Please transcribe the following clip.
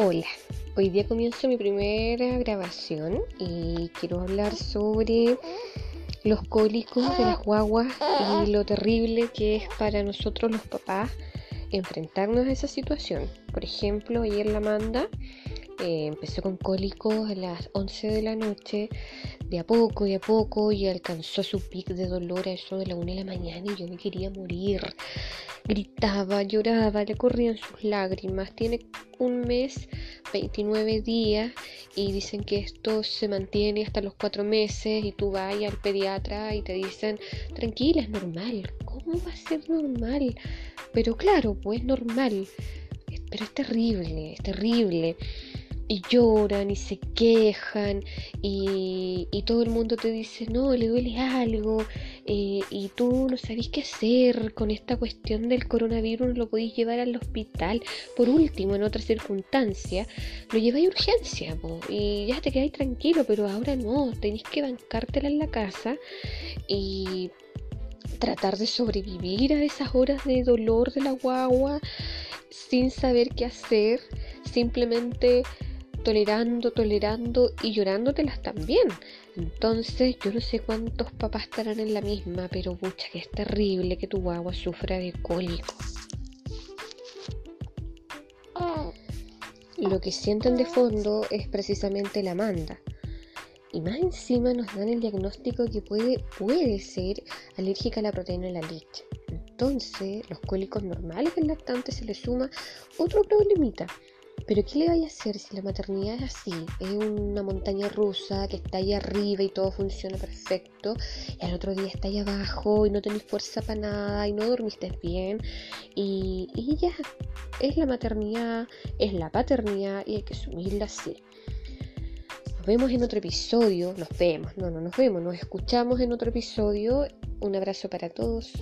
Hola, hoy día comienzo mi primera grabación y quiero hablar sobre los cólicos de las guaguas y lo terrible que es para nosotros los papás enfrentarnos a esa situación. Por ejemplo, ayer la manda eh, empezó con cólicos a las 11 de la noche, de a poco, y a poco, y alcanzó su pic de dolor a eso de la 1 de la mañana y yo me quería morir. Gritaba, lloraba, le corrían sus lágrimas. Tiene un mes, 29 días, y dicen que esto se mantiene hasta los 4 meses, y tú vas al pediatra y te dicen, tranquila, es normal. ¿Cómo va a ser normal? Pero claro, pues es normal. Pero es terrible, es terrible y lloran y se quejan y, todo el mundo te dice, no, le duele algo eh, y tú no sabés qué hacer con esta cuestión del coronavirus, lo podéis llevar al hospital. Por último, en otra circunstancia, lo lleváis a urgencia y ya te quedáis tranquilo, pero ahora no, tenéis que bancártela en la casa y tratar de sobrevivir a esas horas de dolor de la guagua sin saber qué hacer, simplemente tolerando, tolerando y llorándotelas también. Entonces, yo no sé cuántos papás estarán en la misma, pero pucha, que es terrible que tu agua sufra de cólico. Lo que sienten de fondo es precisamente la manda. Y más encima nos dan el diagnóstico que puede, puede ser alérgica a la proteína de la leche. Entonces, los cólicos normales del lactante se le suma otro problemita pero ¿qué le vaya a hacer si la maternidad es así? Es una montaña rusa que está ahí arriba y todo funciona perfecto y al otro día está ahí abajo y no tenéis fuerza para nada y no dormiste bien y, y ya, es la maternidad, es la paternidad y hay que asumirla así. Nos vemos en otro episodio, nos vemos, no, no nos vemos, nos escuchamos en otro episodio. Un abrazo para todos.